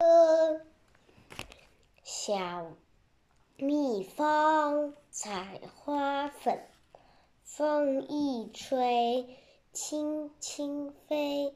呃小蜜蜂采花粉风一吹轻轻飞。